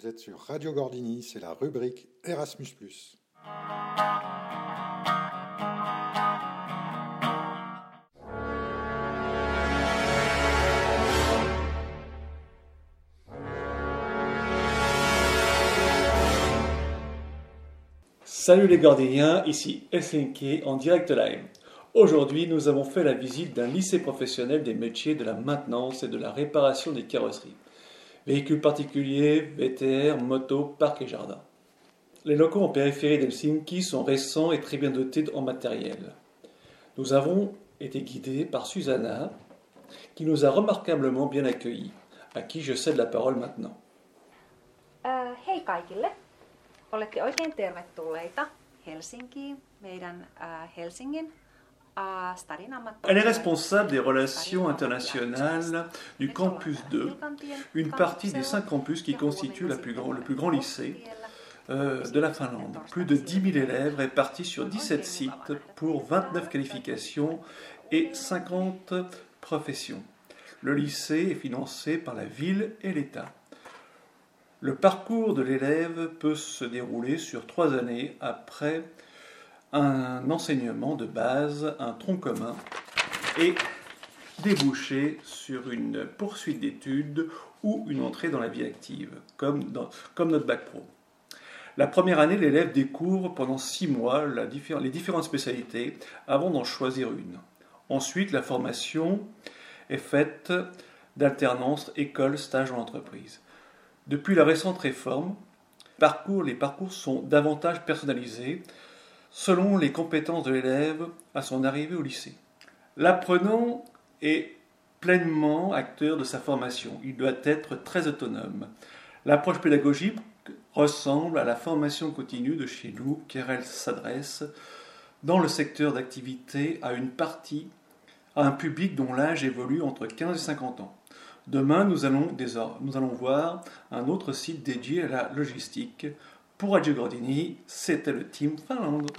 Vous êtes sur Radio Gordini, c'est la rubrique Erasmus. Salut les Gordiniens, ici SNK en direct live. Aujourd'hui, nous avons fait la visite d'un lycée professionnel des métiers de la maintenance et de la réparation des carrosseries. Véhicules particuliers, VTR, motos, parcs et jardins. Les locaux en périphérie d'Helsinki sont récents et très bien dotés en matériel. Nous avons été guidés par Susanna, qui nous a remarquablement bien accueillis, à qui je cède la parole maintenant. Hei kaikille. Olette oikein tervetulleita Helsinkiin, meidän äh, Helsingin Elle est responsable des relations internationales du campus 2, une partie des cinq campus qui constituent le plus grand lycée euh, de la Finlande. Plus de 10 000 élèves répartis sur 17 sites pour 29 qualifications et 50 professions. Le lycée est financé par la ville et l'État. Le parcours de l'élève peut se dérouler sur trois années après un enseignement de base, un tronc commun, et déboucher sur une poursuite d'études ou une entrée dans la vie active, comme, notre bac pro. La première année, l'élève découvre pendant six mois les différentes spécialités avant d'en choisir une. Ensuite, la formation est faite d'alternance école-stage en entreprise. Depuis la récente réforme, les parcours sont davantage personnalisés selon les compétences de l'élève à son arrivée au lycée. L'apprenant est pleinement acteur de sa formation. Il doit être très autonome. L'approche pédagogique ressemble à la formation continue de chez nous, car elle s'adresse dans le secteur d'activité à une partie, à un public dont l'âge évolue entre 15 et 50 ans. Demain, nous allons, nous allons voir un autre site dédié à la logistique pour Radio Gordini, c'était le Team Finlande.